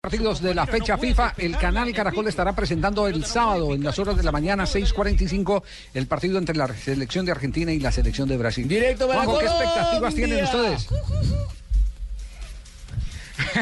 Partidos de la fecha FIFA, el canal Caracol estará presentando el sábado en las horas de la mañana 6:45 el partido entre la selección de Argentina y la selección de Brasil. Directo para Juanjo, ¿qué expectativas tienen ustedes?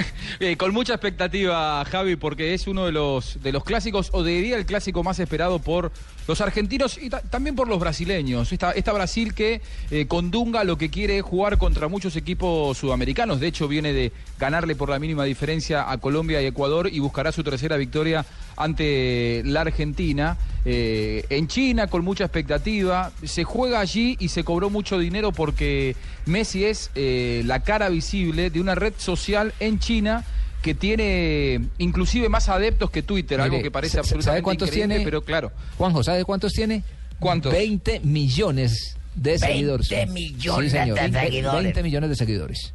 Con mucha expectativa, Javi, porque es uno de los, de los clásicos, o diría el clásico más esperado por los argentinos y ta- también por los brasileños. Esta, esta Brasil que eh, con Dunga lo que quiere es jugar contra muchos equipos sudamericanos. De hecho, viene de ganarle por la mínima diferencia a Colombia y Ecuador y buscará su tercera victoria ante la Argentina. Eh, en China, con mucha expectativa. Se juega allí y se cobró mucho dinero porque Messi es eh, la cara visible de una red social en China que tiene inclusive más adeptos que Twitter, algo que parece ¿sabe absolutamente cuántos increíble, tiene? pero claro. Juanjo, ¿sabe cuántos tiene? ¿Cuántos? 20 millones de seguidores. 20 millones de 20 seguidores. 20 millones de seguidores.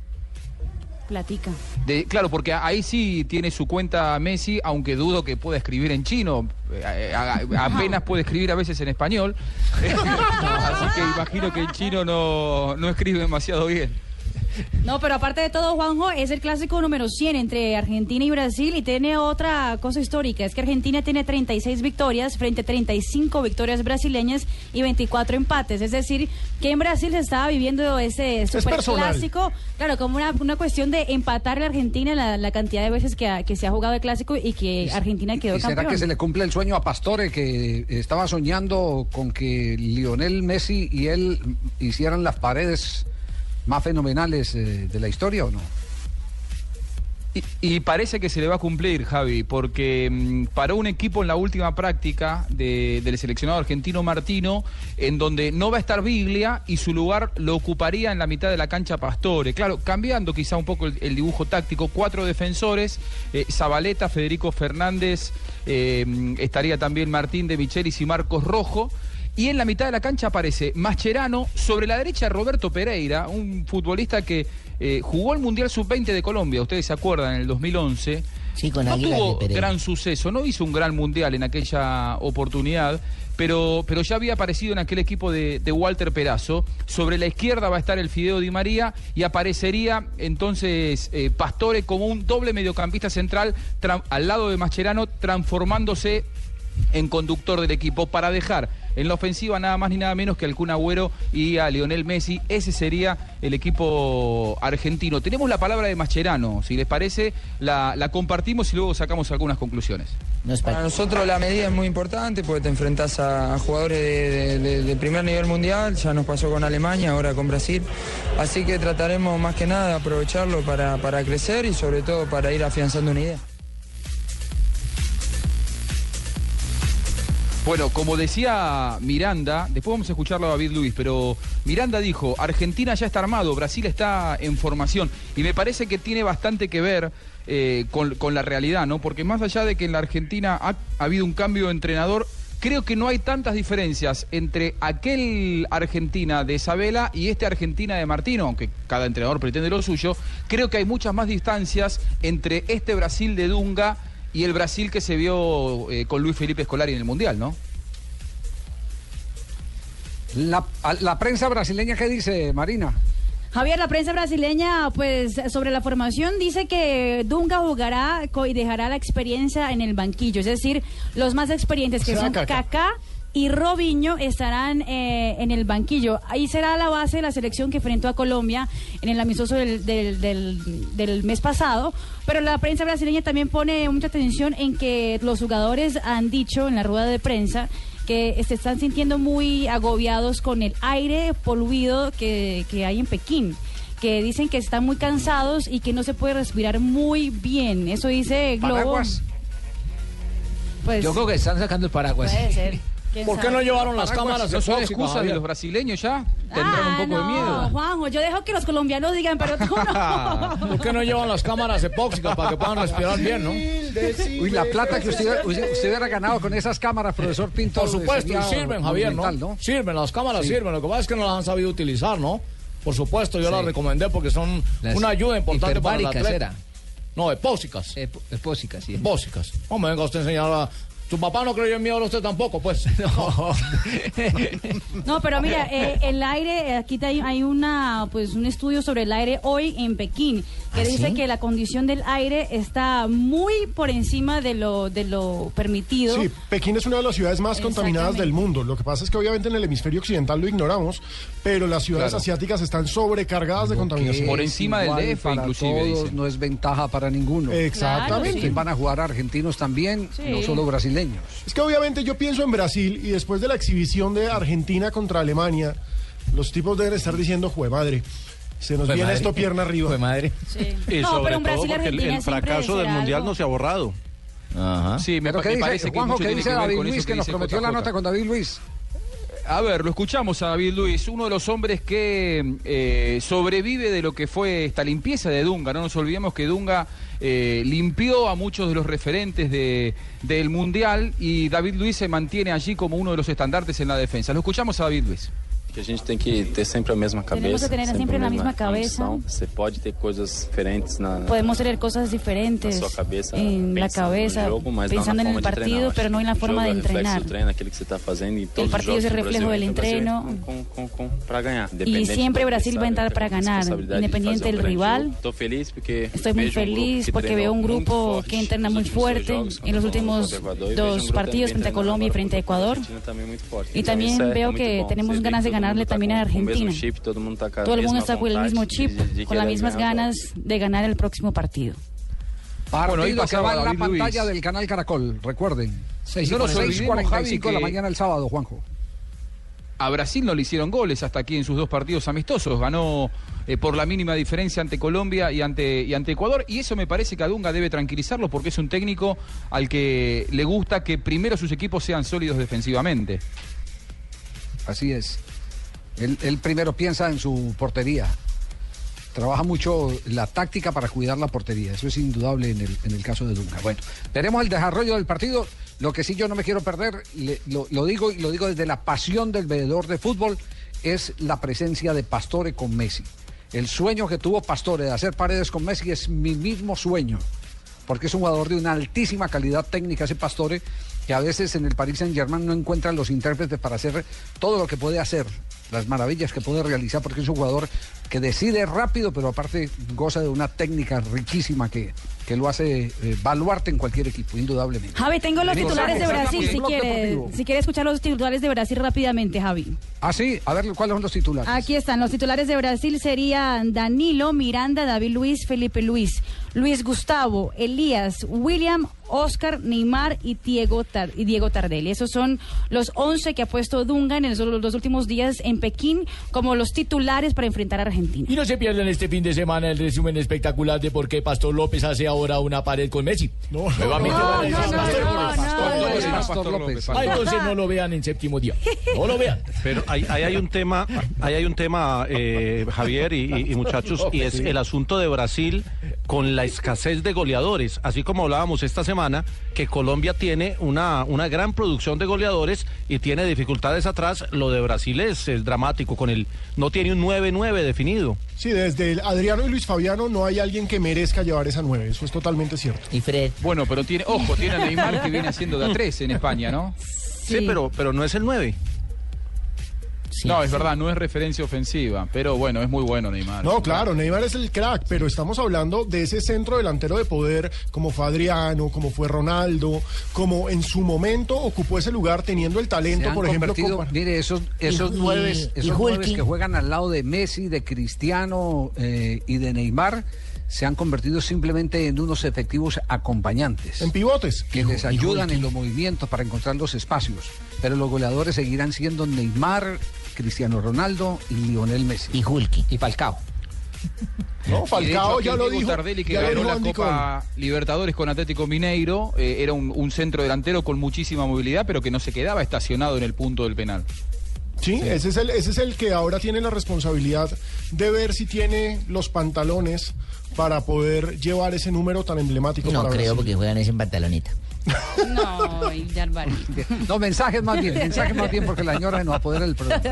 Platica. De- claro, porque ahí sí tiene su cuenta Messi, aunque dudo que pueda escribir en chino. Eh, apenas puede escribir a veces en español. Así que imagino que en chino no, no escribe demasiado bien. No, pero aparte de todo, Juanjo, es el clásico número 100 entre Argentina y Brasil y tiene otra cosa histórica, es que Argentina tiene 36 victorias frente a 35 victorias brasileñas y 24 empates, es decir, que en Brasil se estaba viviendo ese super clásico, claro, como una, una cuestión de empatarle a Argentina la, la cantidad de veces que, ha- que se ha jugado el clásico y que Argentina quedó ¿Y será campeón. que se le cumple el sueño a Pastore que estaba soñando con que Lionel Messi y él hicieran las paredes más fenomenales eh, de la historia o no? Y, parece que se le va a cumplir, Javi, porque mm, paró un equipo en la última práctica de- del seleccionado argentino Martino, en donde no va a estar Biglia y su lugar lo ocuparía en la mitad de la cancha Pastore. Claro, cambiando quizá un poco el, el dibujo táctico, cuatro defensores, eh, Zabaleta, Federico Fernández, eh, mm, estaría también Martín de Michelis y Marcos Rojo. Y en la mitad de la cancha aparece Mascherano, sobre la derecha Roberto Pereira, un futbolista que eh, jugó el Mundial Sub-20 de Colombia, ustedes se acuerdan, en el 2011. Sí, con no tuvo gran suceso, no hizo un gran Mundial en aquella oportunidad, pero, pero ya había aparecido en aquel equipo de, de Walter Perazo. Sobre la izquierda va a estar el Fideo Di María y aparecería entonces eh, Pastore como un doble mediocampista central tra- al lado de Mascherano, transformándose en conductor del equipo para dejar en la ofensiva nada más ni nada menos que al Kun Agüero y a Lionel Messi. Ese sería el equipo argentino. Tenemos la palabra de Mascherano, si les parece, la, la compartimos y luego sacamos algunas conclusiones. No es Para pa- nosotros la medida es muy importante porque te enfrentas a, a jugadores de, de- de- de primer nivel mundial, ya nos pasó con Alemania, ahora con Brasil, así que trataremos más que nada de aprovecharlo para, para crecer y sobre todo para ir afianzando una idea. Bueno, como decía Miranda, después vamos a escucharlo a David Luis, pero Miranda dijo, Argentina ya está armado, Brasil está en formación, y me parece que tiene bastante que ver eh, con, la realidad, ¿no? Porque más allá de que en la Argentina ha, ha habido un cambio de entrenador, creo que no hay tantas diferencias entre aquel Argentina de Isabela y este Argentina de Martino, aunque cada entrenador pretende lo suyo, creo que hay muchas más distancias entre este Brasil de Dunga y el Brasil que se vio eh, con Luis Felipe Scolari en el Mundial, ¿no? La, prensa brasileña, ¿qué dice, Marina? Javier, la prensa brasileña, pues sobre la formación dice que Dunga jugará y dejará la experiencia en el banquillo, es decir, los más experientes que O sea, son Kaká. Y Robinho estarán eh, en el banquillo. Ahí será la base de la selección que enfrentó a Colombia en el amistoso del, del- del- del mes pasado. Pero la prensa brasileña también pone mucha atención en que los jugadores han dicho en la rueda de prensa que se están sintiendo muy agobiados con el aire poluido que, que hay en Pekín que dicen que están muy cansados y que no se puede respirar muy bien. Eso dice Globo. Paraguas. Pues, Yo creo que están sacando el paraguas. puede ser. ¿Quién ¿Por qué sabe? no llevaron las cámaras ¿No son excusas de los brasileños ya? Tendrán un Ah, poco de no, miedo. Juanjo, yo dejo que los colombianos digan, pero tú no. ¿Por qué no llevan las cámaras epóxicas para que puedan respirar bien, no? Uy, la plata que usted, usted, usted hubiera ganado con esas cámaras, profesor Pinto. Por supuesto, y sirven, Javier, ¿no? Sirven, las cámaras Sí. sirven. Lo que pasa es que no las han sabido utilizar, ¿no? Por supuesto, yo Sí. las recomendé porque son Las una ayuda importante para el atleta. era. No, epóxicas. Ep- Epósicas, sí. Epóxicas. No me venga usted a enseñar a... Tu papá no creyó en mí, ahora usted tampoco, pues. No, pero mira, eh, el aire, eh, aquí hay, hay una, pues, un estudio sobre el aire hoy en Pekín que dice que la condición del aire está muy por encima de lo, de lo permitido. Sí, Pekín es una de las ciudades más contaminadas del mundo. Lo que pasa es que obviamente en el hemisferio occidental lo ignoramos, pero las ciudades Claro. asiáticas están sobrecargadas de contaminación. Por encima del DF, para inclusive, todos, no es ventaja para ninguno. Exactamente. Claro, sí. Van a jugar argentinos también, Sí. no solo brasileños. Es que obviamente yo pienso en Brasil y después de la exhibición de Argentina contra Alemania, los tipos deben estar diciendo, jue madre, se nos Jue viene madre. esto pierna arriba. Fue madre. Sí. Y no, sobre pero un todo porque el, fracaso del mundial algo- no se ha borrado. Ajá. Sí, me, Pero ¿qué me dice, parece que Juanjo, mucho qué dice que David Luis que nos prometió la nota con David Luis? A ver, lo escuchamos a David Luis, uno de los hombres que eh, sobrevive de lo que fue esta limpieza de Dunga. No nos olvidemos que Dunga eh, limpió a muchos de los referentes de, del Mundial y David Luis se mantiene allí como uno de los estandartes en la defensa. Lo escuchamos a David Luis. Que a gente tem que ter sempre a mesma cabeça. Tenemos que tener siempre la misma cabeza. condição. Você pode ter coisas diferentes na, Podemos tener cosas diferentes na sua cabeça, en la cabeza, jogo, mas pensando en el treinar. partido, pero no en la forma de entrenar. treino, que você fazendo e todos partido os es el reflejo Brasil del entreno. com, com, para ganhar. Y siempre Brasil va a entrar para a ganar, independiente um del rival. Estou feliz porque Estoy muy um feliz que porque veo un grupo forte que entrena muy fuerte en los últimos e um dos grupo partidos frente a Colombia y frente a Ecuador. Y también veo que tenemos ganas de mundo ganarle también a Argentina. chip, todo el mundo está con el mismo chip, con las mismas ganas de ganar el próximo partido. Partido Bueno, ahí que va en la David Luis. pantalla del canal Caracol, recuerden. No nos olvidemos, 6.45 Javi, de la mañana el sábado, Juanjo. A Brasil no le hicieron goles hasta aquí en sus dos partidos amistosos. Ganó eh, por la mínima diferencia ante Colombia y ante, y ante Ecuador. Y eso me parece que a Dunga debe tranquilizarlo porque es un técnico al que le gusta que primero sus equipos sean sólidos defensivamente. Así es. Él, primero piensa en su portería. Trabaja mucho la táctica para cuidar la portería. Eso es indudable en el, caso de Dunga. Bueno, veremos el desarrollo del partido. Lo que sí yo no me quiero perder, lo digo y lo digo desde la pasión del veedor de fútbol, es la presencia de Pastore con Messi. El sueño que tuvo Pastore de hacer paredes con Messi es mi mismo sueño porque es un jugador de una altísima calidad técnica ese Pastore, que a veces en el Paris Saint Germain no encuentran los intérpretes para hacer todo lo que puede hacer, las maravillas que puede realizar, porque es un jugador que decide rápido, pero aparte goza de una técnica riquísima que, que lo hace eh, baluarte en cualquier equipo, indudablemente. Javi, tengo los titulares de Brasil, si quiere, si quiere escuchar los titulares de Brasil rápidamente, Javi. Ah, sí, a ver cuáles son los titulares. Aquí están, los titulares de Brasil serían Danilo, Miranda, David Luis, Felipe Luis, Luis Gustavo, Elías, William, Oscar, Neymar y Diego, Tar- y Diego Tardelli. Esos son los 11 que ha puesto Dunga en los, los dos últimos días en Pekín como los titulares para enfrentar a Argentina. Y no se pierdan este fin de semana el resumen espectacular de por qué Pastor López hace ahora una pared con Messi. No, Pastor Pastor López. López. Ah, entonces no lo vean en séptimo día. No lo vean. Pero ahí, ahí hay un tema, ahí hay un tema, eh, Javier y, y- y muchachos, y es el asunto de Brasil con la escasez de goleadores. Así como hablábamos esta semana, que Colombia tiene una, una gran producción de goleadores y tiene dificultades atrás, lo de Brasil es, es dramático, con el no tiene un 9-9 definido. Sí, desde el Adriano y Luis Fabiano no hay alguien que merezca llevar esa nueve, eso es totalmente cierto. Y Fred. Bueno, pero tiene, ojo, tiene a Neymar que viene haciendo de a tres en España, ¿no? Sí, pero, pero no es el 9. no, es verdad, no es referencia ofensiva, pero bueno, es muy bueno Neymar. No, claro, Neymar es el crack, pero estamos hablando de ese centro delantero de poder como fue Adriano, como fue Ronaldo, como en su momento ocupó ese lugar teniendo el talento, por ejemplo, como- mire, esos, esos Y- y- nueve, y esos nueves que juegan al lado de Messi, de Cristiano eh, y de Neymar, se han convertido simplemente en unos efectivos acompañantes. en pivotes. que les ayudan en los movimientos para encontrar los espacios. Pero los goleadores seguirán siendo Neymar, Cristiano Ronaldo y Lionel Messi. Y Hulky. Y Falcao. No, Falcao hecho, ya lo dijo. Tardelli que ganó la Copa Libertadores con Atlético Mineiro eh, era un, un centro delantero con muchísima movilidad, pero que no se quedaba estacionado en el punto del penal. Sí, Ese, es el, ese es el que ahora tiene la responsabilidad de ver si tiene los pantalones para poder llevar ese número tan emblemático No para creo Brasil. porque juegan ese en pantaloneta. No, y. No, mensajes más bien, mensajes más bien porque la señora nos apodera del programa.